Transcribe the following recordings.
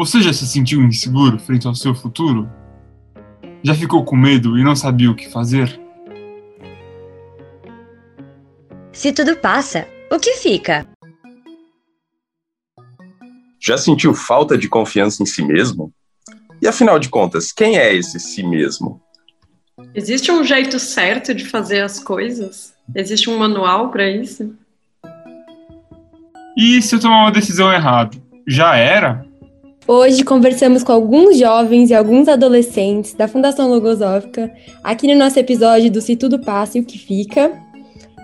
Você já se sentiu inseguro frente ao seu futuro? Já ficou com medo e não sabia o que fazer? Se tudo passa, o que fica? Já sentiu falta de confiança em si mesmo? E afinal de contas, quem é esse si mesmo? Existe um jeito certo de fazer as coisas? Existe um manual para isso? E se eu tomar uma decisão errada? Já era? Hoje conversamos com alguns jovens e alguns adolescentes da Fundação Logosófica, aqui no nosso episódio do Se Tudo Passa e o que Fica.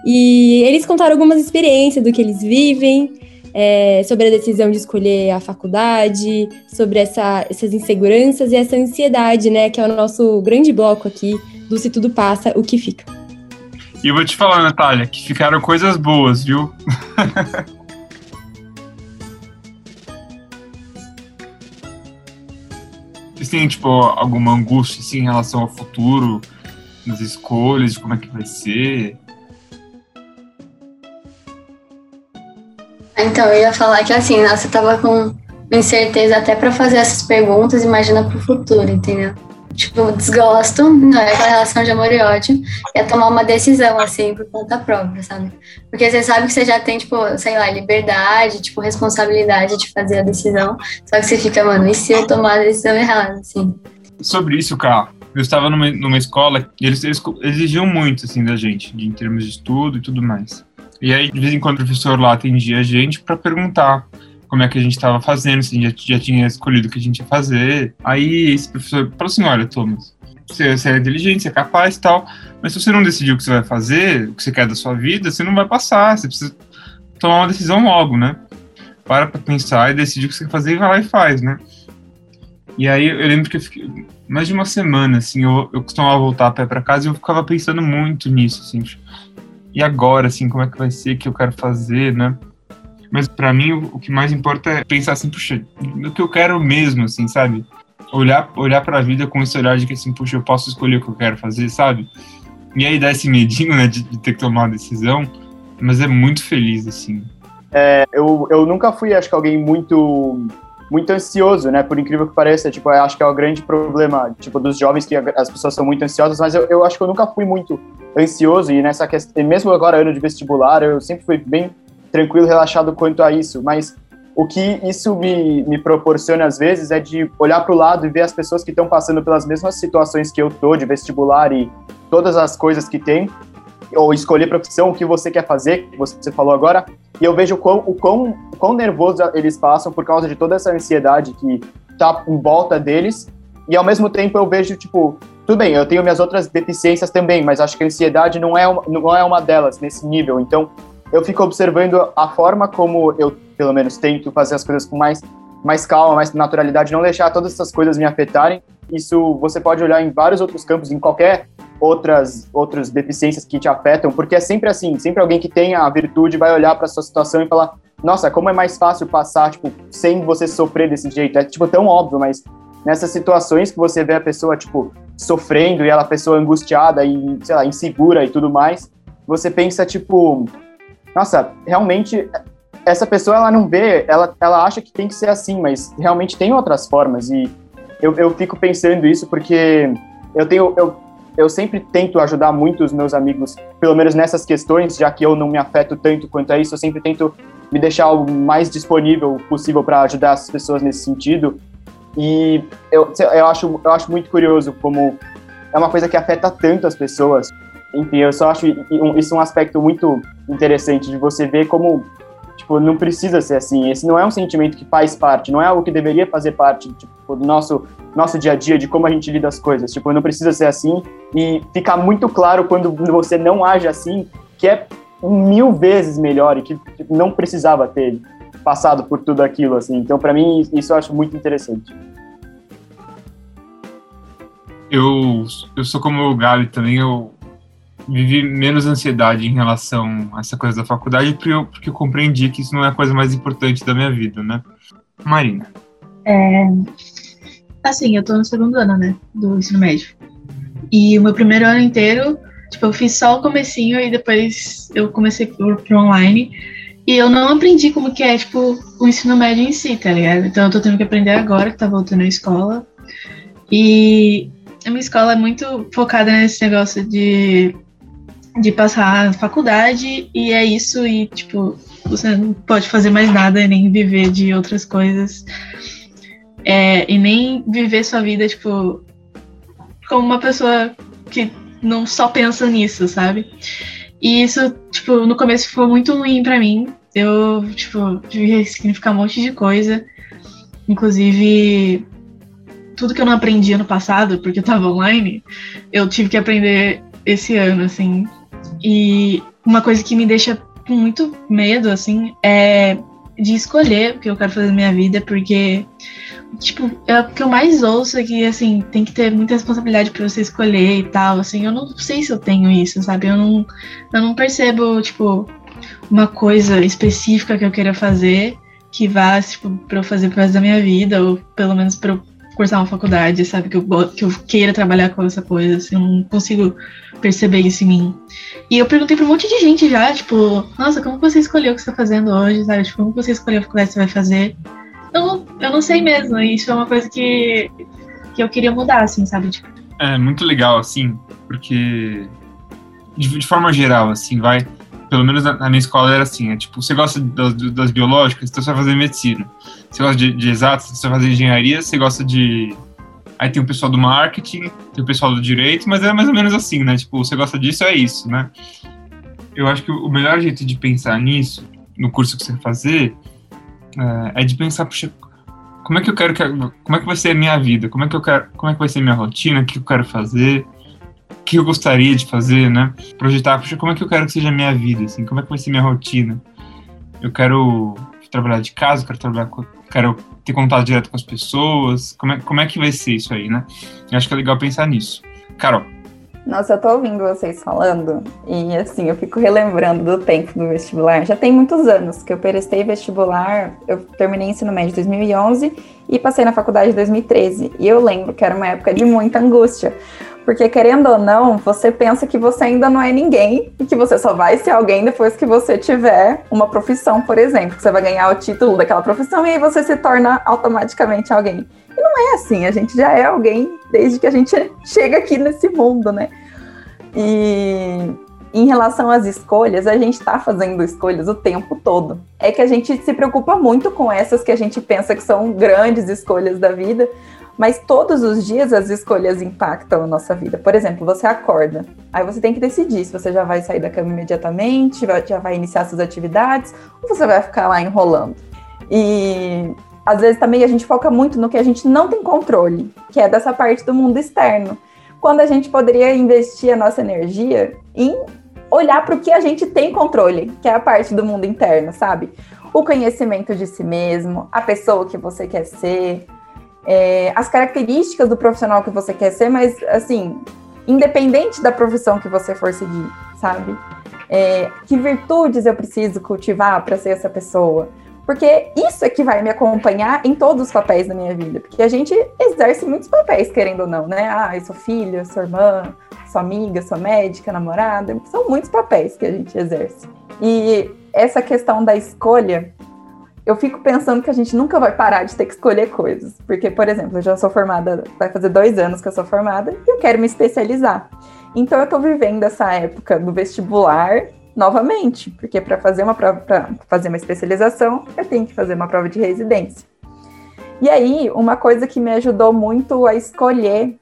E eles contaram algumas experiências do que eles vivem, é, sobre a decisão de escolher a faculdade, sobre essa, essas inseguranças e essa ansiedade, né, que é o nosso grande bloco aqui do Se Tudo Passa, o que fica. E eu vou te falar, Natália, que ficaram coisas boas, viu? Vocês têm, tipo, alguma angústia, assim, em relação ao futuro, nas escolhas, de como é que vai ser? Então, eu ia falar que, assim, nossa, eu tava com incerteza até para fazer essas perguntas, imagina pro futuro, entendeu? Tipo, desgosto, não é aquela relação de amor e ódio, é tomar uma decisão, assim, por conta própria, sabe? Porque você sabe que você já tem, tipo, sei lá, liberdade, tipo, responsabilidade de fazer a decisão, só que você fica, mano, e se eu tomar a decisão errada, assim? Sobre isso, cara, eu estava numa, numa escola e eles, eles exigiam muito, assim, da gente, de, em termos de estudo e tudo mais. E aí, de vez em quando, o professor lá atendia a gente para perguntar como é que a gente estava fazendo, se a gente já, tinha escolhido o que a gente ia fazer. Aí esse professor falou assim: olha, Thomas, você, você é inteligente, você é capaz e tal, mas se você não decidiu o que você vai fazer, o que você quer da sua vida, você não vai passar, você precisa tomar uma decisão logo, né? Para pra pensar e decidir o que você quer fazer e vai lá e faz, né? E aí eu lembro que eu fiquei mais de uma semana, assim, eu, eu costumava voltar a pé para casa e eu ficava pensando muito nisso, assim. E agora, assim, como é que vai ser, o que eu quero fazer, né? Mas para mim o, que mais importa é pensar assim, puxa, no que eu quero mesmo, assim, sabe? Olhar, olhar para a vida com esse olhar de que assim, puxa, eu posso escolher o que eu quero fazer, sabe? E aí dá esse medinho, né, de, de ter que tomar uma decisão, mas é muito feliz, assim. É, eu, eu nunca fui, acho que alguém muito muito ansioso, né? Por incrível que pareça, tipo, acho que é o grande problema, tipo, dos jovens que as pessoas são muito ansiosas, mas eu, eu acho que eu nunca fui muito ansioso e nessa questão, mesmo agora ano de vestibular, eu sempre fui bem tranquilo, relaxado quanto a isso, mas o que isso me, me proporciona às vezes é de olhar para o lado e ver as pessoas que estão passando pelas mesmas situações que eu tô de vestibular e todas as coisas que tem, ou escolher profissão, o que você quer fazer, que você falou agora, e eu vejo o quão, o quão, o quão nervoso eles passam por causa de toda essa ansiedade que tá em volta deles, e ao mesmo tempo eu vejo, tipo, tudo bem, eu tenho minhas outras deficiências também, mas acho que a ansiedade não é uma, não é uma delas nesse nível, então eu fico observando a forma como eu, pelo menos, tento fazer as coisas com mais, mais calma, mais naturalidade, não deixar todas essas coisas me afetarem. Isso você pode olhar em vários outros campos, em qualquer outras outras deficiências que te afetam, porque é sempre assim, sempre alguém que tem a virtude vai olhar para sua situação e falar: "Nossa, como é mais fácil passar, tipo, sem você sofrer desse jeito". É tipo tão óbvio, mas nessas situações que você vê a pessoa tipo sofrendo e ela a pessoa angustiada e, sei lá, insegura e tudo mais, você pensa tipo, nossa, realmente essa pessoa ela não vê, ela, ela acha que tem que ser assim, mas realmente tem outras formas e eu, eu fico pensando isso porque eu tenho eu, eu sempre tento ajudar muito os meus amigos, pelo menos nessas questões, já que eu não me afeto tanto quanto a isso, eu sempre tento me deixar o mais disponível possível para ajudar as pessoas nesse sentido. E eu, eu, acho, eu acho muito curioso como é uma coisa que afeta tanto as pessoas enfim, eu só acho isso um aspecto muito interessante de você ver como, tipo, não precisa ser assim. Esse não é um sentimento que faz parte, não é algo que deveria fazer parte, tipo, do nosso, nosso dia a dia, de como a gente lida as coisas. Tipo, não precisa ser assim. E fica muito claro quando você não age assim, que é mil vezes melhor e que tipo, não precisava ter passado por tudo aquilo, assim. Então, para mim, isso eu acho muito interessante. Eu, eu sou como o Gabi também, eu vivi menos ansiedade em relação a essa coisa da faculdade, porque eu, porque eu compreendi que isso não é a coisa mais importante da minha vida, né? Marina. É, assim, eu tô no segundo ano, né, do ensino médio. E o meu primeiro ano inteiro, tipo, eu fiz só o comecinho e depois eu comecei por, por online. E eu não aprendi como que é, tipo, o ensino médio em si, tá ligado? Então eu tô tendo que aprender agora, que tá voltando à escola. E a minha escola é muito focada nesse negócio de, de passar na faculdade, e é isso, e tipo, você não pode fazer mais nada, nem viver de outras coisas. É, e nem viver sua vida, tipo, como uma pessoa que não só pensa nisso, sabe? E isso, tipo, no começo foi muito ruim para mim. Eu, tipo, tive que ressignificar um monte de coisa. Inclusive, tudo que eu não aprendi ano passado, porque eu tava online, eu tive que aprender esse ano, assim. E uma coisa que me deixa com muito medo, assim, é de escolher o que eu quero fazer na minha vida, porque, tipo, é o que eu mais ouço é que, assim, tem que ter muita responsabilidade para você escolher e tal, assim, eu não sei se eu tenho isso, sabe? Eu não, eu não percebo, tipo, uma coisa específica que eu queira fazer que vá, tipo, pra eu fazer pro resto da minha vida, ou pelo menos pra eu cursar uma faculdade, sabe? Que eu, que eu queira trabalhar com essa coisa, assim, eu não consigo perceber isso em mim. E eu perguntei pra um monte de gente já, tipo, nossa, como você escolheu o que você tá fazendo hoje, sabe? Tipo, como você escolheu a faculdade que você vai fazer? Eu eu não sei mesmo, isso é uma coisa que, que eu queria mudar, assim, sabe? Tipo, É muito legal, assim, porque de, de forma geral, assim, vai. Pelo menos na, na minha escola era assim, é tipo, você gosta das, das biológicas, então você vai fazer medicina. Você gosta de, de exatas, você vai fazer engenharia, você gosta de. Aí tem o pessoal do marketing, tem o pessoal do direito, mas é mais ou menos assim, né? Tipo, você gosta disso, é isso, né? Eu acho que o melhor jeito de pensar nisso, no curso que você fazer, é, é de pensar, puxa, como é que eu quero que como é que vai ser a minha vida como é que eu quero como é que vai ser a minha rotina o que eu quero fazer que eu gostaria de fazer né? Projetar como é que eu quero que seja a minha vida assim? Como é que vai ser minha rotina? Eu quero trabalhar de casa quero trabalhar com, quero ter contato direto com as pessoas. Como é, como é que vai ser isso aí né? Eu acho que é legal pensar nisso. Carol. Nossa, eu tô ouvindo vocês falando e assim, eu fico relembrando do tempo do vestibular. Já tem muitos anos que eu prestei vestibular, eu terminei ensino médio em 2011 e passei na faculdade em 2013. E eu lembro que era uma época de muita angústia, porque querendo ou não, você pensa que você ainda não é ninguém e que você só vai ser alguém depois que você tiver uma profissão, por exemplo, que você vai ganhar o título daquela profissão e aí você se torna automaticamente alguém. E não é assim, a gente já é alguém desde que a gente chega aqui nesse mundo, né? E em relação às escolhas, a gente está fazendo escolhas o tempo todo. É que a gente se preocupa muito com essas que a gente pensa que são grandes escolhas da vida, mas todos os dias as escolhas impactam a nossa vida. Por exemplo, você acorda, aí você tem que decidir se você já vai sair da cama imediatamente, já vai iniciar suas atividades, ou você vai ficar lá enrolando. E às vezes também a gente foca muito no que a gente não tem controle, que é dessa parte do mundo externo. Quando a gente poderia investir a nossa energia em olhar para o que a gente tem controle, que é a parte do mundo interno, sabe? O conhecimento de si mesmo, a pessoa que você quer ser, é, as características do profissional que você quer ser, mas assim, independente da profissão que você for seguir, sabe? É, que virtudes eu preciso cultivar para ser essa pessoa? Porque isso é que vai me acompanhar em todos os papéis da minha vida. Porque a gente exerce muitos papéis, querendo ou não, né? Ah, eu sou filha, sou irmã, sou amiga, sou médica, namorada. São muitos papéis que a gente exerce. E essa questão da escolha, eu fico pensando que a gente nunca vai parar de ter que escolher coisas. Porque, por exemplo, eu já sou formada, vai fazer dois anos que eu sou formada, e eu quero me especializar. Então, eu tô vivendo essa época do vestibular novamente, porque para fazer uma prova, para fazer uma especialização, eu tenho que fazer uma prova de residência. E aí, uma coisa que me ajudou muito a escolher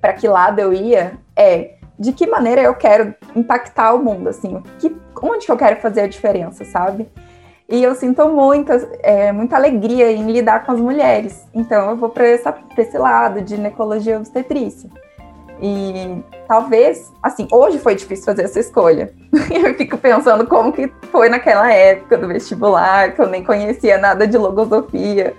para que lado eu ia é de que maneira eu quero impactar o mundo, assim, que, onde que eu quero fazer a diferença, sabe? E eu sinto muita, é, muita alegria em lidar com as mulheres. Então eu vou para esse lado de ginecologia obstetrícia. E talvez, assim, hoje foi difícil fazer essa escolha. eu fico pensando como que foi naquela época do vestibular, que eu nem conhecia nada de logosofia.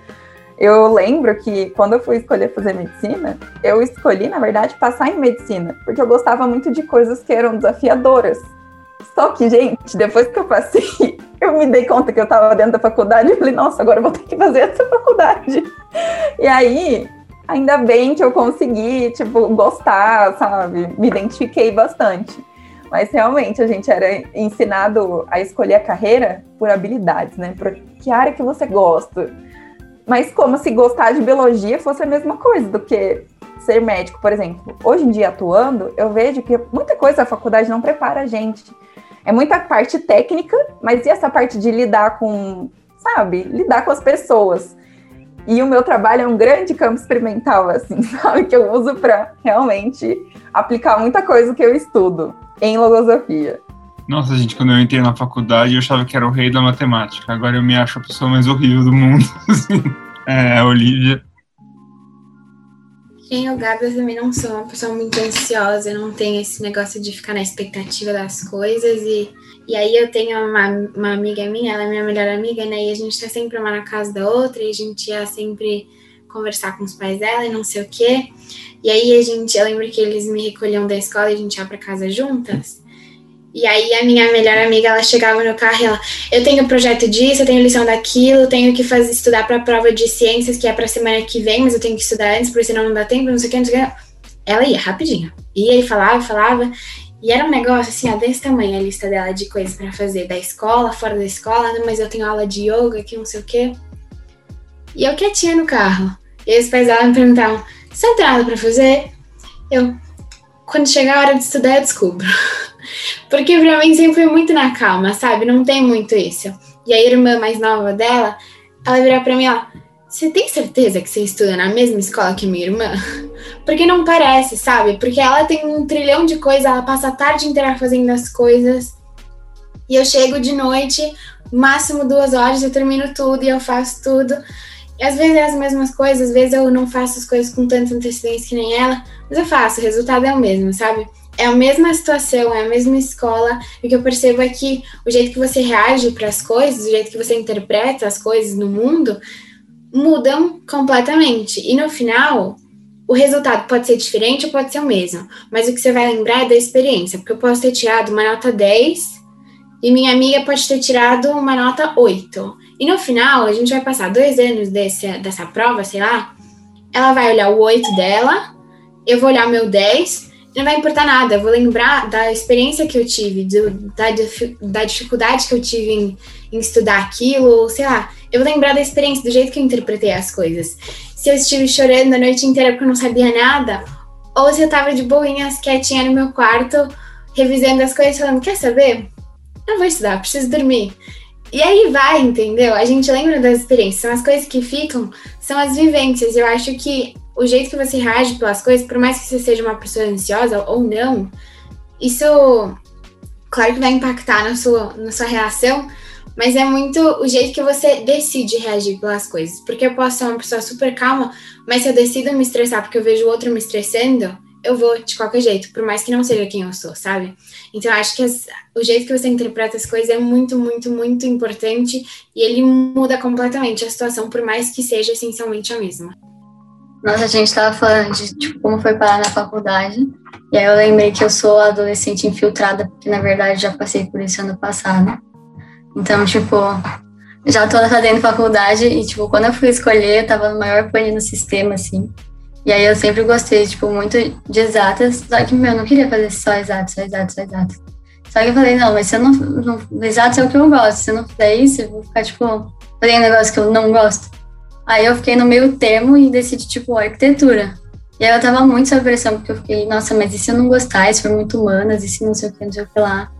Eu lembro que quando eu fui escolher fazer medicina, eu escolhi, na verdade, passar em medicina, porque eu gostava muito de coisas que eram desafiadoras. Só que, gente, depois que eu passei, eu me dei conta que eu estava dentro da faculdade e falei, nossa, agora eu vou ter que fazer essa faculdade. E aí, ainda bem que eu consegui, tipo, gostar, sabe? Me identifiquei bastante. Mas realmente a gente era ensinado a escolher a carreira por habilidades, né? Por que área que você gosta. Mas como se gostar de biologia fosse a mesma coisa do que ser médico, por exemplo. Hoje em dia, atuando, eu vejo que muita coisa a faculdade não prepara a gente. É muita parte técnica, mas e essa parte de lidar com, sabe, lidar com as pessoas? E o meu trabalho é um grande campo experimental, assim, sabe? Que eu uso para realmente aplicar muita coisa que eu estudo em logosofia. Nossa, gente, quando eu entrei na faculdade, eu achava que era o rei da matemática. Agora eu me acho a pessoa mais horrível do mundo. Assim. É, a Olivia. Quem o Gabi, eu também não sou uma pessoa muito ansiosa, eu não tenho esse negócio de ficar na expectativa das coisas. E, e aí eu tenho uma, uma amiga minha, ela é minha melhor amiga, né? E a gente tá sempre uma na casa da outra, e a gente ia sempre conversar com os pais dela e não sei o quê. E aí a gente, eu lembro que eles me recolhiam da escola e a gente ia para casa juntas. E aí a minha melhor amiga, ela chegava no carro e ela, eu tenho projeto disso, eu tenho lição daquilo, tenho que fazer estudar para a prova de ciências que é para semana que vem, mas eu tenho que estudar antes, porque senão não dá tempo, não sei o que, não sei o que. Ela ia rapidinho. Ia e falava, falava. E era um negócio assim, ó, desse tamanho a lista dela de coisas para fazer da escola, fora da escola, mas eu tenho aula de yoga aqui, não sei o quê. E eu quietinha no carro. E aí os pais dela me perguntavam: você tem nada para fazer? Eu, quando chegar a hora de estudar, eu descubro. Porque pra mim sempre foi muito na calma, sabe? Não tem muito isso. E a irmã mais nova dela, ela virou pra mim, ó, você tem certeza que você estuda na mesma escola que minha irmã? Porque não parece, sabe? Porque ela tem um trilhão de coisas, ela passa a tarde inteira fazendo as coisas. E eu chego de noite, máximo duas horas, eu termino tudo e eu faço tudo. Às vezes é as mesmas coisas, às vezes eu não faço as coisas com tanta antecedência que nem ela, mas eu faço, o resultado é o mesmo, sabe? é a mesma situação, é a mesma escola. E o que eu percebo é que o jeito que você reage para as coisas, o jeito que você interpreta as coisas no mundo, mudam completamente. E no final, o resultado pode ser diferente ou pode ser o mesmo. Mas o que você vai lembrar é da experiência, porque eu posso ter tirado uma nota 10 e minha amiga pode ter tirado uma nota 8. E no final, a gente vai passar dois anos desse, dessa prova, sei lá. Ela vai olhar o 8 dela, eu vou olhar o meu 10 não vai importar nada. Eu vou lembrar da experiência que eu tive, do, da, da dificuldade que eu tive em, em estudar aquilo, sei lá. Eu vou lembrar da experiência, do jeito que eu interpretei as coisas. Se eu estive chorando a noite inteira porque eu não sabia nada, ou se eu tava de boinhas, quietinha no meu quarto, revisando as coisas, falando: Quer saber? Eu vou estudar, preciso dormir. E aí vai, entendeu? A gente lembra das experiências, são as coisas que ficam, são as vivências. Eu acho que o jeito que você reage pelas coisas, por mais que você seja uma pessoa ansiosa ou não, isso, claro que vai impactar na sua, na sua reação, mas é muito o jeito que você decide reagir pelas coisas. Porque eu posso ser uma pessoa super calma, mas se eu decido me estressar porque eu vejo o outro me estressando, eu vou de qualquer jeito, por mais que não seja quem eu sou, sabe? Então, acho que as, o jeito que você interpreta as coisas é muito, muito, muito importante e ele muda completamente a situação, por mais que seja essencialmente a mesma. Nossa, a gente estava falando de tipo, como foi parar na faculdade. E aí eu lembrei que eu sou adolescente infiltrada, porque na verdade já passei por isso ano passado. Então, tipo, já tô fazendo faculdade e, tipo, quando eu fui escolher, eu tava no maior pane no sistema, assim. E aí eu sempre gostei, tipo, muito de exatas, só que, meu, eu não queria fazer só exatas, só exatas, só exatas. Só que eu falei, não, mas se eu não, não exatos é o que eu gosto, se eu não fizer isso, eu vou ficar, tipo, fazendo um negócio que eu não gosto. Aí eu fiquei no meio termo e decidi, tipo, arquitetura. E aí eu tava muito sob pressão, porque eu fiquei, nossa, mas e se eu não gostar? Se for muito humanas? E se não sei o que, não sei o que lá?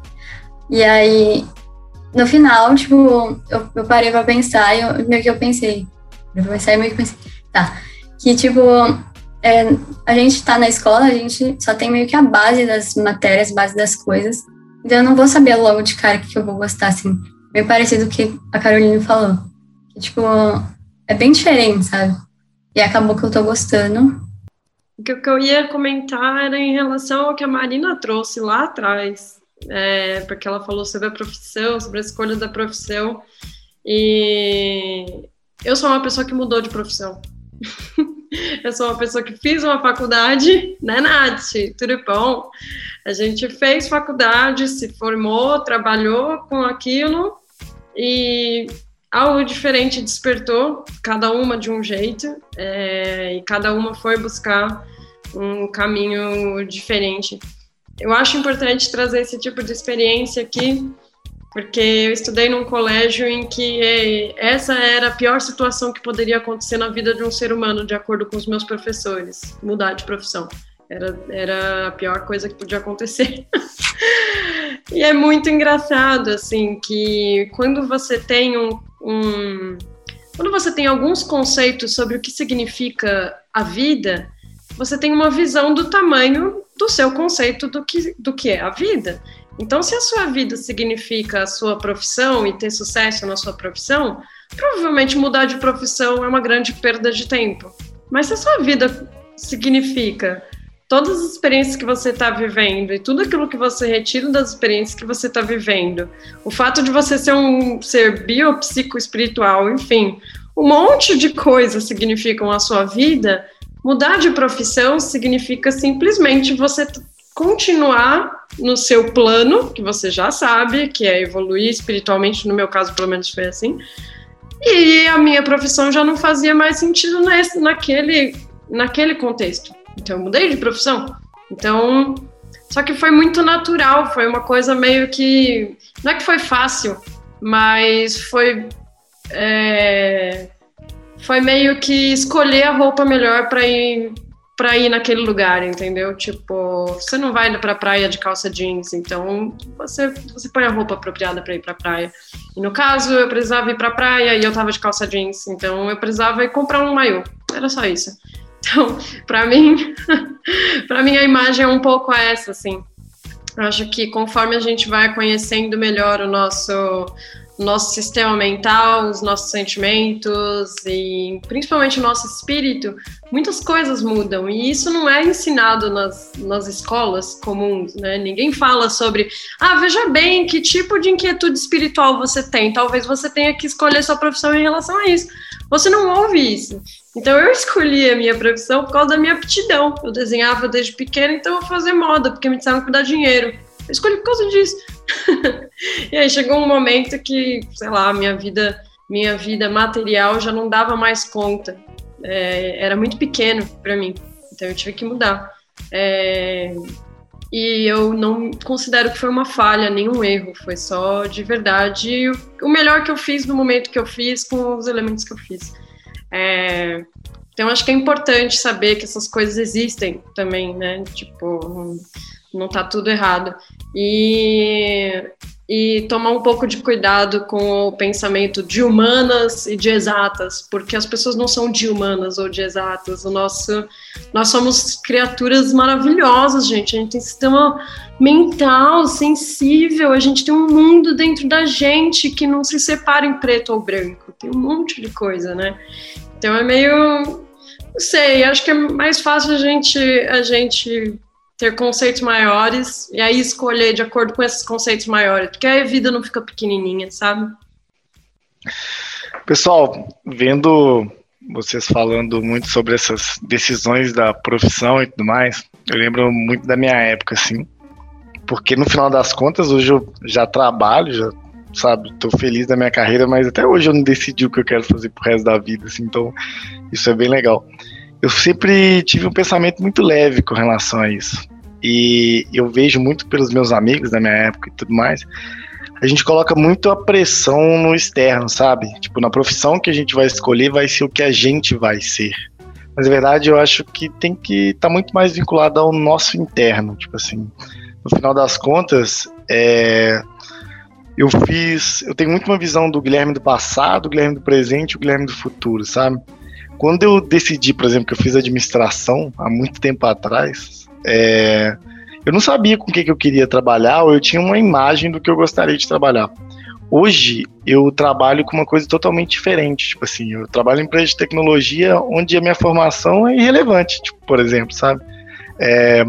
E aí, no final, tipo, eu, eu parei pra pensar e eu, meio que eu pensei. Eu pensei meio que pensei, tá. Que, tipo, é, a gente tá na escola, a gente só tem meio que a base das matérias, base das coisas. Então eu não vou saber logo de cara o que eu vou gostar, assim. Meio parecido com o que a Carolina falou. Que, tipo, é bem diferente, sabe? E acabou que eu tô gostando. O que eu ia comentar era em relação ao que a Marina trouxe lá atrás, é, porque ela falou sobre a profissão, sobre a escolha da profissão. E eu sou uma pessoa que mudou de profissão. eu sou uma pessoa que fiz uma faculdade, né, Nath? Tudo bom? A gente fez faculdade, se formou, trabalhou com aquilo e algo diferente despertou, cada uma de um jeito, é, e cada uma foi buscar um caminho diferente. eu acho importante trazer esse tipo de experiência aqui, porque eu estudei num colégio em que eh, essa era a pior situação que poderia acontecer na vida de um ser humano, de acordo com os meus professores, mudar de profissão. Era, era a pior coisa que podia acontecer. e é muito engraçado, assim, que quando você tem um, um. Quando você tem alguns conceitos sobre o que significa a vida, você tem uma visão do tamanho do seu conceito do que, do que é a vida. Então, se a sua vida significa a sua profissão e ter sucesso na sua profissão, provavelmente mudar de profissão é uma grande perda de tempo. Mas se a sua vida significa todas as experiências que você está vivendo e tudo aquilo que você retira das experiências que você está vivendo, o fato de você ser um ser biopsicoespiritual, enfim, um monte de coisas significam a sua vida, mudar de profissão significa simplesmente você continuar no seu plano, que você já sabe, que é evoluir espiritualmente, no meu caso, pelo menos foi assim. E a minha profissão já não fazia mais sentido nesse, naquele, naquele contexto. Então eu mudei de profissão. Então, só que foi muito natural, foi uma coisa meio que. Não é que foi fácil, mas foi. É, foi meio que escolher a roupa melhor para ir para ir naquele lugar, entendeu? Tipo, você não vai para a praia de calça jeans, então você você põe a roupa apropriada para ir para a praia. E no caso, eu precisava ir para a praia e eu tava de calça jeans, então eu precisava ir comprar um maiô. Era só isso. Então, para mim, para mim a imagem é um pouco essa, assim. Eu acho que conforme a gente vai conhecendo melhor o nosso nosso sistema mental, os nossos sentimentos e principalmente o nosso espírito, muitas coisas mudam e isso não é ensinado nas, nas escolas comuns, né? Ninguém fala sobre, ah, veja bem que tipo de inquietude espiritual você tem, talvez você tenha que escolher sua profissão em relação a isso. Você não ouve isso. Então eu escolhi a minha profissão por causa da minha aptidão. Eu desenhava desde pequena, então eu vou fazer moda, porque me disseram que dá dinheiro. Eu escolhi por causa disso. e aí chegou um momento que, sei lá, minha vida, minha vida material já não dava mais conta. É, era muito pequeno para mim, então eu tive que mudar. É, e eu não considero que foi uma falha, nenhum erro, foi só de verdade o melhor que eu fiz no momento que eu fiz, com os elementos que eu fiz. É, então acho que é importante saber que essas coisas existem também, né? Tipo, não tá tudo errado. E, e tomar um pouco de cuidado com o pensamento de humanas e de exatas, porque as pessoas não são de humanas ou de exatas. O nosso, nós somos criaturas maravilhosas, gente. A gente tem sistema mental, sensível, a gente tem um mundo dentro da gente que não se separa em preto ou branco. Tem um monte de coisa, né? Então é meio não sei, acho que é mais fácil a gente, a gente ter conceitos maiores e aí escolher de acordo com esses conceitos maiores, porque aí a vida não fica pequenininha, sabe? Pessoal, vendo vocês falando muito sobre essas decisões da profissão e tudo mais, eu lembro muito da minha época, assim, porque no final das contas, hoje eu já trabalho, já, sabe, tô feliz da minha carreira, mas até hoje eu não decidi o que eu quero fazer pro resto da vida, assim, então isso é bem legal eu sempre tive um pensamento muito leve com relação a isso. E eu vejo muito pelos meus amigos da minha época e tudo mais, a gente coloca muito a pressão no externo, sabe? Tipo, na profissão que a gente vai escolher vai ser o que a gente vai ser. Mas na verdade eu acho que tem que estar tá muito mais vinculado ao nosso interno, tipo assim. No final das contas, é, eu fiz, eu tenho muito uma visão do Guilherme do passado, do Guilherme do presente o Guilherme do futuro, sabe? Quando eu decidi, por exemplo, que eu fiz administração há muito tempo atrás, é, eu não sabia com o que, que eu queria trabalhar, ou eu tinha uma imagem do que eu gostaria de trabalhar. Hoje eu trabalho com uma coisa totalmente diferente, tipo assim, eu trabalho em empresa de tecnologia onde a minha formação é irrelevante, tipo, por exemplo, sabe? É,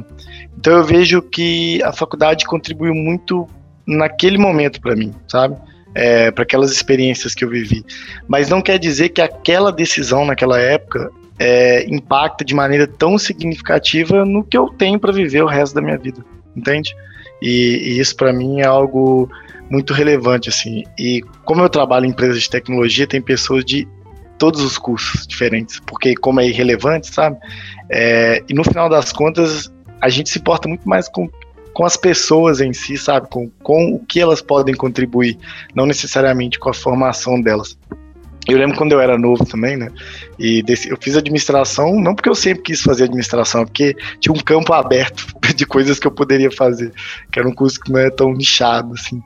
então eu vejo que a faculdade contribuiu muito naquele momento para mim, sabe? É, para aquelas experiências que eu vivi. Mas não quer dizer que aquela decisão naquela época é, impacta de maneira tão significativa no que eu tenho para viver o resto da minha vida, entende? E, e isso para mim é algo muito relevante assim. E como eu trabalho em empresas de tecnologia, tem pessoas de todos os cursos diferentes, porque como é irrelevante, sabe? É, e no final das contas, a gente se importa muito mais com com as pessoas em si, sabe? Com, com o que elas podem contribuir, não necessariamente com a formação delas. Eu lembro quando eu era novo também, né? E desse, eu fiz administração, não porque eu sempre quis fazer administração, é porque tinha um campo aberto de coisas que eu poderia fazer, que era um curso que não é tão nichado, assim.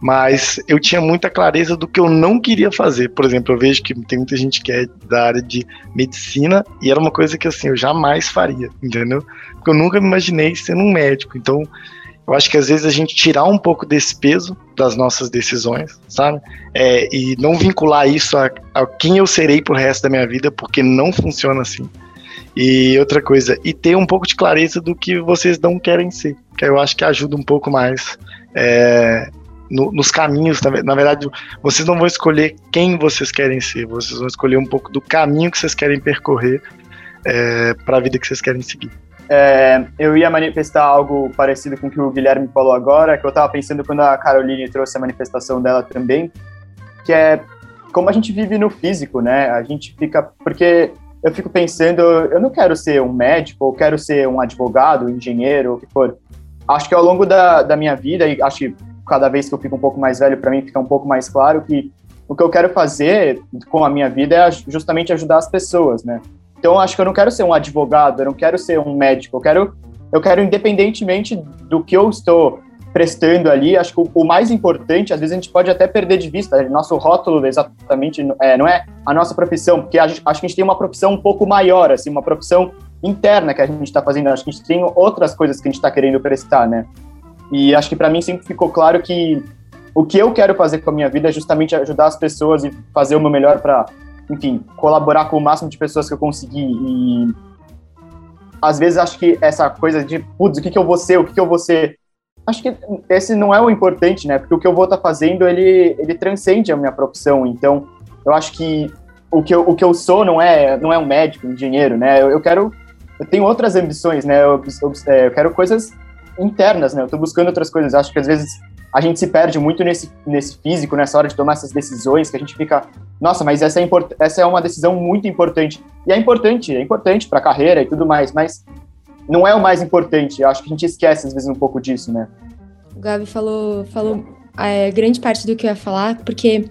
Mas eu tinha muita clareza do que eu não queria fazer. Por exemplo, eu vejo que tem muita gente que é da área de medicina e era uma coisa que, assim, eu jamais faria, entendeu? Porque eu nunca me imaginei sendo um médico. Então, eu acho que às vezes a gente tirar um pouco desse peso das nossas decisões, sabe? É, e não vincular isso a, a, quem eu serei pro resto da minha vida, porque não funciona assim. E outra coisa, e ter um pouco de clareza do que vocês não querem ser, que eu acho que ajuda um pouco mais é, no, nos caminhos. Na verdade, vocês não vão escolher quem vocês querem ser, vocês vão escolher um pouco do caminho que vocês querem percorrer é, para a vida que vocês querem seguir. É, eu ia manifestar algo parecido com o que o Guilherme falou agora, que eu estava pensando quando a Caroline trouxe a manifestação dela também, que é como a gente vive no físico, né? A gente fica. Porque eu fico pensando, eu não quero ser um médico, eu quero ser um advogado, um engenheiro, o que for. Acho que ao longo da, da minha vida, e acho que cada vez que eu fico um pouco mais velho, para mim fica um pouco mais claro que o que eu quero fazer com a minha vida é justamente ajudar as pessoas, né? Então, acho que eu não quero ser um advogado, eu não quero ser um médico, eu quero, eu quero independentemente do que eu estou prestando ali, acho que o, o mais importante, às vezes a gente pode até perder de vista, nosso rótulo exatamente é, não é a nossa profissão, porque gente, acho que a gente tem uma profissão um pouco maior, assim, uma profissão interna que a gente está fazendo, acho que a gente tem outras coisas que a gente está querendo prestar, né? E acho que para mim sempre ficou claro que o que eu quero fazer com a minha vida é justamente ajudar as pessoas e fazer o meu melhor para enfim, colaborar com o máximo de pessoas que eu conseguir. E às vezes acho que essa coisa de, putz, o que, que eu vou ser, o que, que eu vou ser, acho que esse não é o importante, né, porque o que eu vou estar tá fazendo, ele, ele transcende a minha profissão, então eu acho que o que eu, o que eu sou não é, não é um médico, um engenheiro, né, eu, eu quero, eu tenho outras ambições, né, eu, eu, é, eu quero coisas internas, né, eu tô buscando outras coisas, acho que às vezes a gente se perde muito nesse, nesse físico, nessa hora de tomar essas decisões, que a gente fica, nossa, mas essa é, essa é uma decisão muito importante. E é importante, é importante para a carreira e tudo mais, mas não é o mais importante. Eu acho que a gente esquece, às vezes, um pouco disso, né? O Gabi falou, falou é, grande parte do que eu ia falar, porque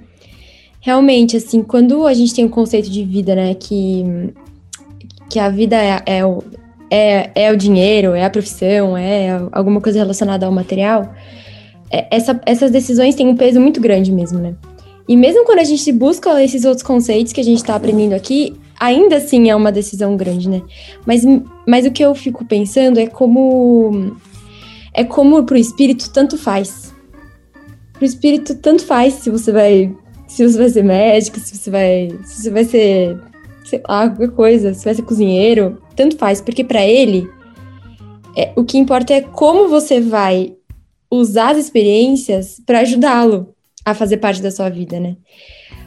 realmente, assim, quando a gente tem um conceito de vida, né, que, que a vida é, é, o, é, é o dinheiro, é a profissão, é alguma coisa relacionada ao material é, essa, essas decisões têm um peso muito grande mesmo, né? E mesmo quando a gente busca esses outros conceitos que a gente está aprendendo aqui, ainda assim é uma decisão grande, né? Mas, mas o que eu fico pensando é como é como pro espírito tanto faz. Pro espírito tanto faz se você vai se você vai ser médico, se você vai se você vai ser sei lá, qualquer coisa, se vai ser cozinheiro, tanto faz, porque para ele é, o que importa é como você vai usar as experiências para ajudá-lo a fazer parte da sua vida, né?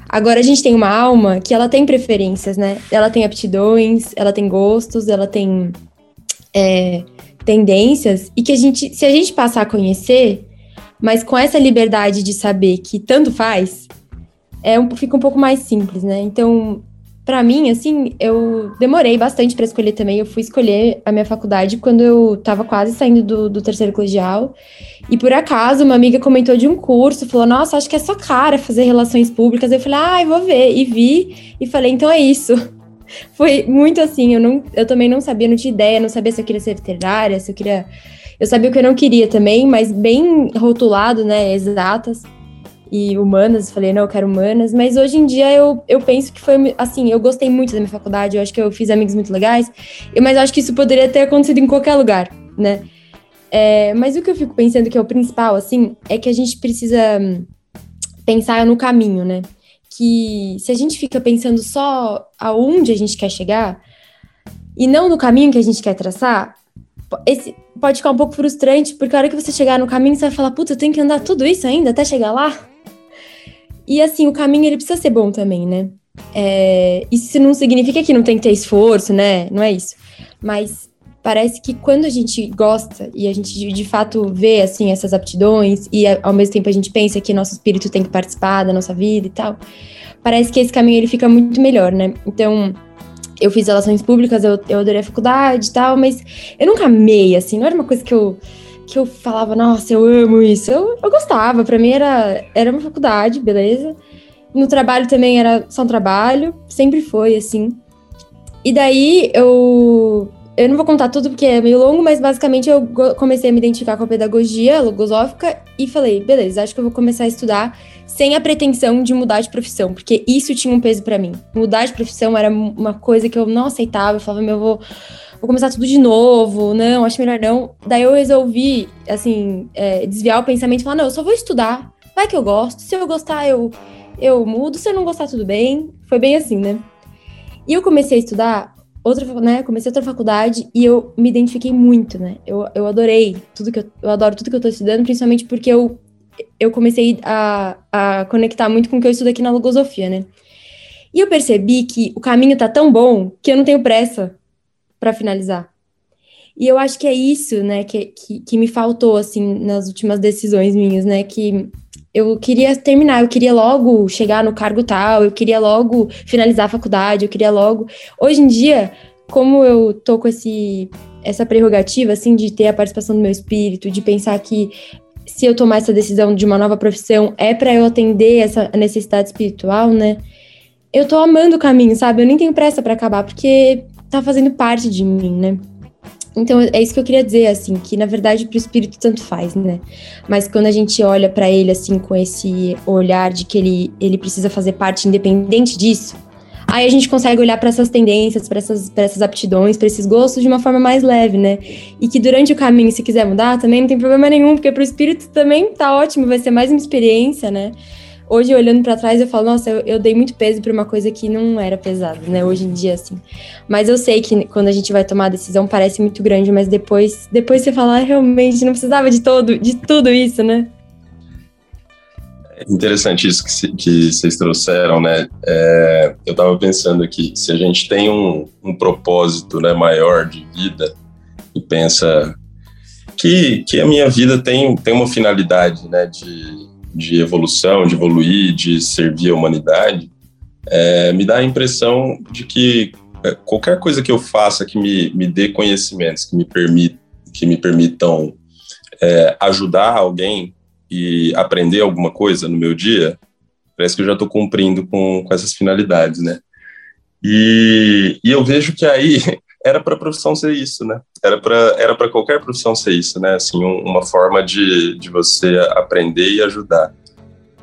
Agora a gente tem uma alma que ela tem preferências, né? Ela tem aptidões, ela tem gostos, ela tem é, tendências e que a gente, se a gente passar a conhecer, mas com essa liberdade de saber que tanto faz, é um, fica um pouco mais simples, né? Então para mim, assim, eu demorei bastante para escolher também. Eu fui escolher a minha faculdade quando eu tava quase saindo do, do, terceiro colegial. E por acaso, uma amiga comentou de um curso, falou: Nossa, acho que é sua cara fazer relações públicas. Eu falei: Ah, vou ver. E vi, e falei: Então é isso. Foi muito assim. Eu, não, eu também não sabia, não tinha ideia, não sabia se eu queria ser veterinária, se eu queria. Eu sabia o que eu não queria também, mas bem rotulado, né? Exatas e humanas, falei, não, eu quero humanas, mas hoje em dia eu, eu penso que foi, assim, eu gostei muito da minha faculdade, eu acho que eu fiz amigos muito legais, mas eu acho que isso poderia ter acontecido em qualquer lugar, né? É, mas o que eu fico pensando que é o principal, assim, é que a gente precisa hum, pensar no caminho, né? Que se a gente fica pensando só aonde a gente quer chegar e não no caminho que a gente quer traçar, esse pode ficar um pouco frustrante, porque a hora que você chegar no caminho, você vai falar, puta, eu tenho que andar tudo isso ainda até chegar lá? E assim, o caminho ele precisa ser bom também, né? É, isso não significa que não tem que ter esforço, né? Não é isso. Mas parece que quando a gente gosta e a gente de, fato vê assim essas aptidões e ao mesmo tempo a gente pensa que nosso espírito tem que participar da nossa vida e tal, parece que esse caminho ele fica muito melhor, né? Então, eu fiz relações públicas, eu, eu adorei a faculdade e tal, mas eu nunca amei, assim, não era uma coisa que eu que eu falava, nossa, eu amo isso. Eu, eu gostava, para mim era, era uma faculdade, beleza. No trabalho também era só um trabalho, sempre foi assim. E daí eu. Eu não vou contar tudo porque é meio longo, mas basicamente eu comecei a me identificar com a pedagogia logosófica e falei, beleza, acho que eu vou começar a estudar sem a pretensão de mudar de profissão, porque isso tinha um peso para mim. Mudar de profissão era uma coisa que eu não aceitava, eu falava, meu, eu vou vou começar tudo de novo, não, acho melhor não. Daí eu resolvi, assim, é, desviar o pensamento e falar, não, eu só vou estudar, vai que eu gosto, se eu gostar eu, eu mudo, se eu não gostar tudo bem. Foi bem assim, né? E eu comecei a estudar outra, né, comecei outra faculdade e eu me identifiquei muito, né? Eu, eu adorei tudo que eu, eu adoro tudo que eu tô estudando, principalmente porque eu, eu comecei a, a conectar muito com o que eu estudo aqui na logosofia, né? E eu percebi que o caminho tá tão bom que eu não tenho pressa para finalizar. E eu acho que é isso, né, que, que, que, me faltou, assim, nas últimas decisões minhas, né, que eu queria terminar, eu queria logo chegar no cargo tal, eu queria logo finalizar a faculdade, eu queria logo... Hoje em dia, como eu tô com esse, essa prerrogativa, assim, de ter a participação do meu espírito, de pensar que se eu tomar essa decisão de uma nova profissão, é para eu atender essa necessidade espiritual, né, eu tô amando o caminho, sabe? Eu nem tenho pressa para acabar, porque tá fazendo parte de mim, né? Então é isso que eu queria dizer, assim, que na verdade pro espírito tanto faz, né? Mas quando a gente olha para ele assim com esse olhar de que ele, ele precisa fazer parte independente disso, aí a gente consegue olhar para essas tendências, para essas, essas aptidões, para esses gostos de uma forma mais leve, né? E que durante o caminho, se quiser mudar, também não tem problema nenhum, porque pro espírito também tá ótimo, vai ser mais uma experiência, né? Hoje olhando para trás eu falo, nossa, eu, eu dei muito peso para uma coisa que não era pesada, né? Hoje em dia assim. Mas eu sei que quando a gente vai tomar a decisão parece muito grande, mas depois, depois você fala, ah, realmente não precisava de todo, de tudo isso, né? É interessante isso que, que vocês trouxeram, né? É, eu estava pensando aqui, se a gente tem um, um propósito né, maior de vida e pensa que, que a minha vida tem, tem uma finalidade, né? De, de evolução, de evoluir, de servir a humanidade, é, me dá a impressão de que é, qualquer coisa que eu faça que me, me dê conhecimentos, que me, permit, que me permitam é, ajudar alguém e aprender alguma coisa no meu dia, parece que eu já estou cumprindo com, com essas finalidades, né? E, e eu vejo que aí era para a profissão ser isso, né? Era para era para qualquer profissão ser isso, né? Assim, um, uma forma de, de você aprender e ajudar.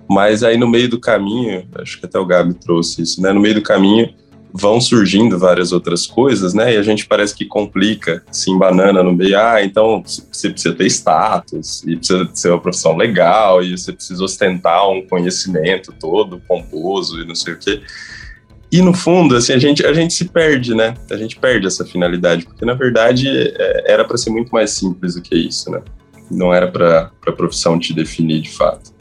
Mas aí no meio do caminho, acho que até o Gabi trouxe isso, né? No meio do caminho vão surgindo várias outras coisas, né? E a gente parece que complica, assim, banana no meio. Ah, então você precisa ter status, e precisa ser uma profissão legal, e você precisa ostentar um conhecimento todo pomposo e não sei o quê. E no fundo, assim, a gente, a gente se perde, né? A gente perde essa finalidade, porque na verdade é, era para ser muito mais simples do que isso, né? Não era para a profissão te definir de fato.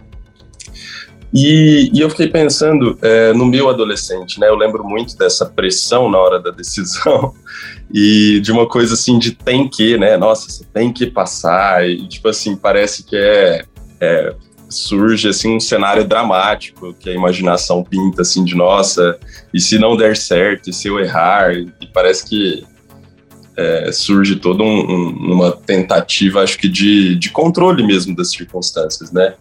E, e eu fiquei pensando é, no meu adolescente, né? Eu lembro muito dessa pressão na hora da decisão e de uma coisa assim de tem que, né? Nossa, você tem que passar e tipo assim parece que é, é surge assim um cenário dramático que a imaginação pinta assim de nossa e se não der certo e se eu errar? E parece que é, surge toda um, um, uma tentativa acho que de, de controle mesmo das circunstâncias né?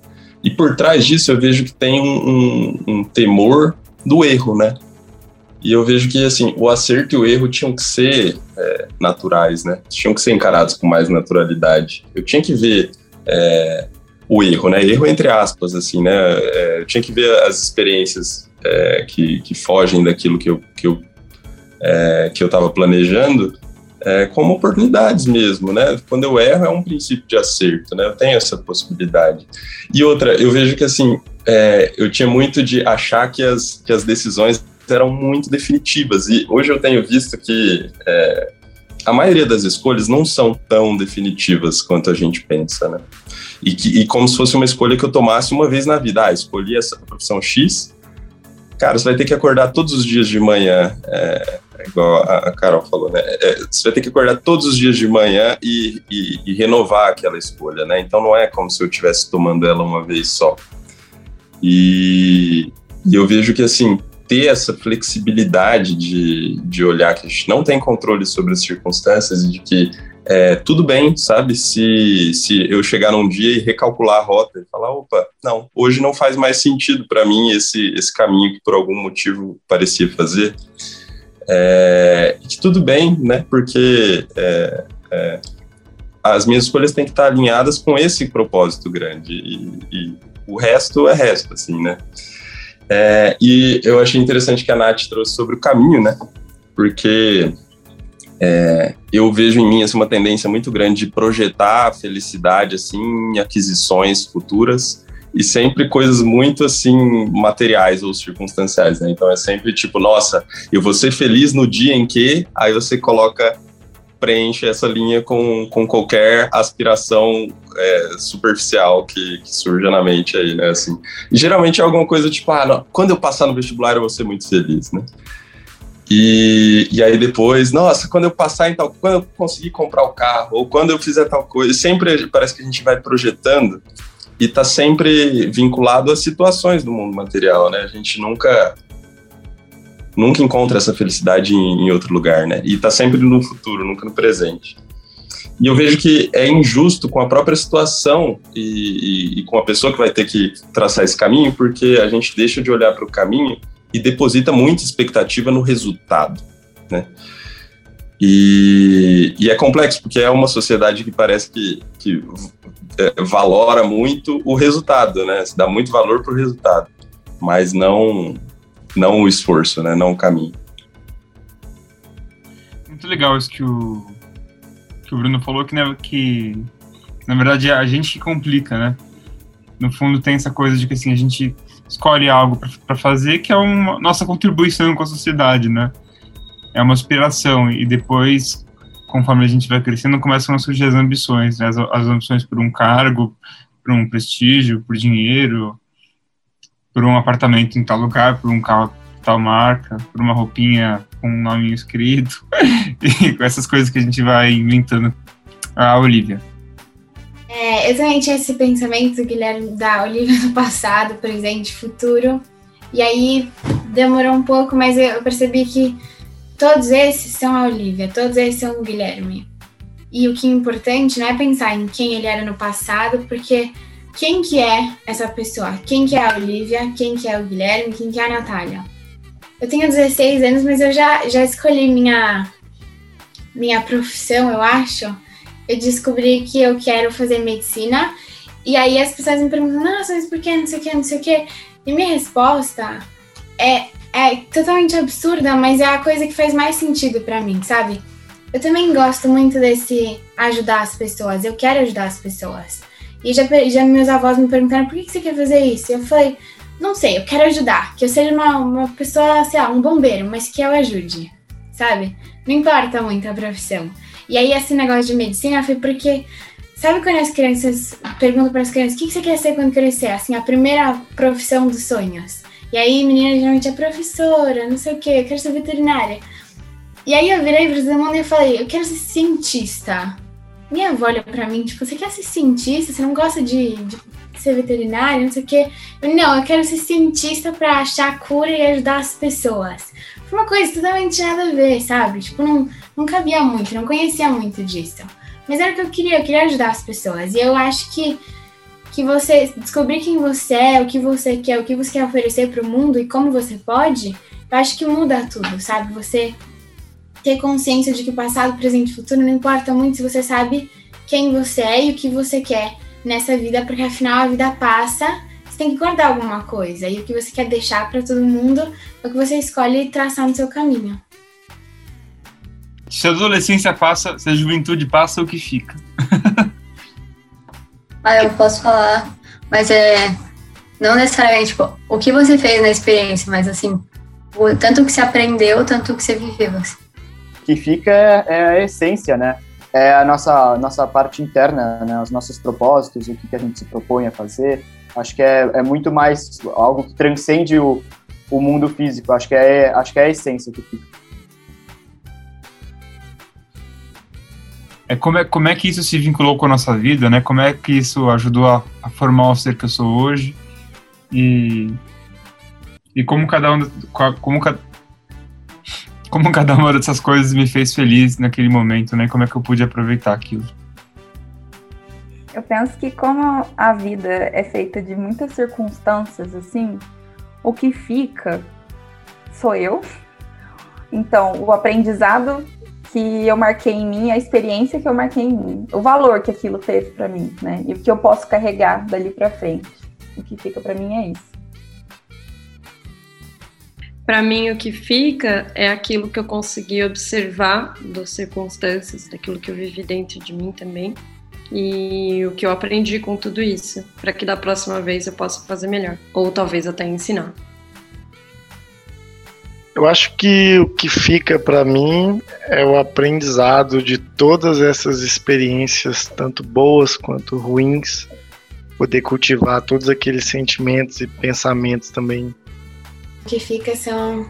E por trás disso eu vejo que tem um, um temor do erro né? E eu vejo que assim o acerto e o erro tinham que ser é, naturais né? Tinham que ser encarados com mais naturalidade. Eu tinha que ver é, o erro, né? Erro entre aspas, assim, né? É, eu tinha que ver as experiências é, que, que fogem daquilo que eu, que eu, é, que eu estava planejando é, como oportunidades mesmo, né? Quando eu erro é um princípio de acerto, né? Eu tenho essa possibilidade. E outra, eu vejo que assim, é, eu tinha muito de achar que as, que as decisões eram muito definitivas e hoje eu tenho visto que é, a maioria das escolhas não são tão definitivas quanto a gente pensa, né? E, que, e como se fosse uma escolha que eu tomasse uma vez na vida. Ah, escolhi essa profissão X, cara, você vai ter que acordar todos os dias de manhã, é, é igual a, Carol falou, né? É, você vai ter que acordar todos os dias de manhã e, e, e, renovar aquela escolha, né? Então não é como se eu estivesse tomando ela uma vez só. E, e eu vejo que, assim, ter essa flexibilidade de, de olhar que a gente não tem controle sobre as circunstâncias e de que é, tudo bem, sabe? Se, se eu chegar num dia e recalcular a rota e falar, opa, não, hoje não faz mais sentido para mim esse, esse caminho que por algum motivo parecia fazer. É, tudo bem, né? Porque é, é, as minhas escolhas têm que estar alinhadas com esse propósito grande e, e o resto é resto, assim, né? É, e eu achei interessante que a Nath trouxe sobre o caminho, né? Porque é, eu vejo em mim assim, uma tendência muito grande de projetar felicidade assim, em aquisições futuras e sempre coisas muito assim materiais ou circunstanciais, né? Então é sempre tipo, nossa, eu vou ser feliz no dia em que, aí você coloca preenche essa linha com, com qualquer aspiração é, superficial que, que, surja na mente aí, né? Assim, e geralmente é alguma coisa tipo, ah, não, quando eu passar no vestibular eu vou ser muito feliz, né? E, e aí depois, nossa, quando eu passar em tal, quando eu conseguir comprar o carro, ou quando eu fizer tal coisa, sempre parece que a gente vai projetando e está sempre vinculado a situações do mundo material, né? A gente nunca nunca encontra essa felicidade em, em outro lugar, né? E está sempre no futuro, nunca no presente. E eu vejo que é injusto com a própria situação e, e, e com a pessoa que vai ter que traçar esse caminho, porque a gente deixa de olhar para o caminho e deposita muita expectativa no resultado, né? E, e, é complexo, porque é uma sociedade que parece que, que é, valora muito o resultado, né? Se dá muito valor para o resultado, mas não, não o esforço, né? Não o caminho. Muito legal isso que o, que o Bruno falou, que, né, que na verdade a gente complica, né? No fundo tem essa coisa de que assim, a gente escolhe algo para fazer que é uma nossa contribuição com a sociedade, né? É uma aspiração e depois, conforme a gente vai crescendo, começam a surgir as ambições, né? as, as ambições por um cargo, por um prestígio, por dinheiro, por um apartamento em tal lugar, por um carro tal marca, por uma roupinha com um nome escrito, e com essas coisas que a gente vai inventando. A Olivia. É, tinha esse pensamento, Guilherme, da Olivia no passado, presente, futuro. E aí demorou um pouco, mas eu percebi que todos esses são a Olivia, todos esses são o Guilherme. E o que é importante não é pensar em quem ele era no passado, porque quem que é essa pessoa? Quem que é a Olivia? Quem que é o Guilherme? Quem que é a Natália? Eu tenho 16 anos, mas eu já, já escolhi minha, minha profissão, eu acho, eu descobri que eu quero fazer medicina. E aí as pessoas me perguntam, nossa, mas por que não sei o que, não sei o que. E minha resposta é, é totalmente absurda, mas é a coisa que faz mais sentido para mim, sabe? Eu também gosto muito desse ajudar as pessoas, eu quero ajudar as pessoas. E já, já meus avós me perguntaram, por que, você quer fazer isso? Eu falei, não sei, eu quero ajudar, que eu seja uma, uma pessoa, sei lá, um bombeiro, mas que eu ajude, sabe? Não importa muito a profissão. E aí, esse negócio de medicina foi porque. Sabe quando as crianças perguntam para as crianças o que você quer ser quando crescer? Assim, a primeira profissão dos sonhos. E aí, menina geralmente é professora, não sei o quê, eu quero ser veterinária. E aí eu virei para todo mundo e falei, eu quero ser cientista. Minha avó olha pra mim, tipo, você quer ser cientista? Você não gosta de, de ser veterinária, não sei o quê? Eu, não, eu quero ser cientista para achar cura e ajudar as pessoas. Uma coisa totalmente nada a ver, sabe? Tipo, não, não cabia muito, não conhecia muito disso. Mas era o que eu queria, eu queria ajudar as pessoas. E eu acho que, que você descobrir quem você é, o que você quer, o que você quer oferecer para o mundo e como você pode, eu acho que muda tudo, sabe? Você ter consciência de que passado, presente e futuro não importa muito se você sabe quem você é e o que você quer nessa vida, porque afinal a vida passa, você tem que guardar alguma coisa. E o que você quer deixar para todo mundo é o que você escolhe traçar no seu caminho se a adolescência passa, se a juventude passa, o que fica? ah, eu posso falar, mas é não necessariamente tipo, o que você fez na experiência, mas assim, o, tanto que você aprendeu, tanto que você viveu. Assim. O que fica é, é, a essência, né? É a nossa, nossa parte interna, né? os nossos propósitos, o que, que a gente se propõe a fazer. Acho que é, é muito mais algo que transcende o, o mundo físico. Acho que é, acho que é a essência que fica. é como, é como é que isso se vinculou com a nossa vida, né? Como é que isso ajudou a, a formar o ser que eu sou hoje e e como cada um como, como cada uma dessas coisas me fez feliz naquele momento, né? Como é que eu pude aproveitar aquilo. Eu penso que como a vida é feita de muitas circunstâncias, assim, o que fica sou eu. Então, o aprendizado que eu marquei em mim, a experiência que eu marquei em mim, o valor que aquilo teve para mim, né? E o que eu posso carregar dali para frente. O que fica para mim é isso. Para mim, o que fica é aquilo que eu consegui observar das circunstâncias, daquilo que eu vivi dentro de mim também, e o que eu aprendi com tudo isso, para que da próxima vez eu possa fazer melhor, ou talvez até ensinar. Eu acho que o que fica para mim é o aprendizado de todas essas experiências, tanto boas quanto ruins, poder cultivar todos aqueles sentimentos e pensamentos também. O que fica são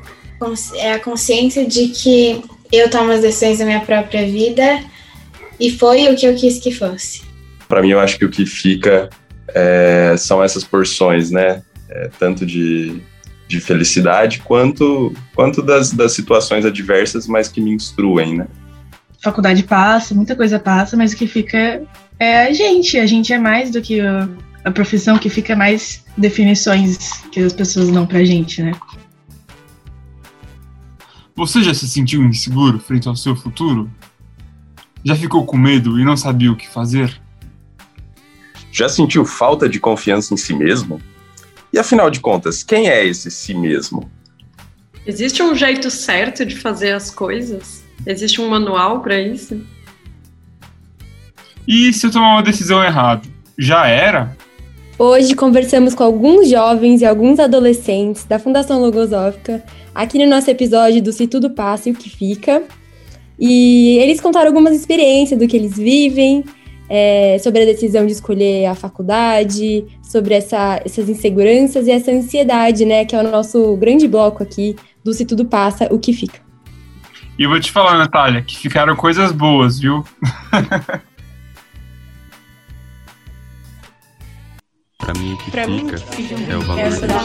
é a consciência de que eu tomo as decisões da minha própria vida e foi o que eu quis que fosse. Para mim, eu acho que o que fica é, são essas porções, né? É, tanto de de felicidade, quanto, quanto das, das situações adversas, mas que me instruem, né? Faculdade passa, muita coisa passa, mas o que fica é a gente. A gente é mais do que a, a profissão, que fica mais definições que as pessoas dão pra gente, né? Você já se sentiu inseguro frente ao seu futuro? Já ficou com medo e não sabia o que fazer? Já sentiu falta de confiança em si mesmo? E afinal de contas, quem é esse si mesmo? Existe um jeito certo de fazer as coisas? Existe um manual para isso? E se eu tomar uma decisão errada? Já era? Hoje conversamos com alguns jovens e alguns adolescentes da Fundação Logosófica aqui no nosso episódio do Se Tudo Passa e o que Fica. E eles contaram algumas experiências do que eles vivem, é, sobre a decisão de escolher a faculdade, sobre essa, essas inseguranças e essa ansiedade, né, que é o nosso grande bloco aqui do Se Tudo Passa, o que fica. E eu vou te falar, Natália, que ficaram coisas boas, viu? Pra mim, o que pra fica mim, é o valor é da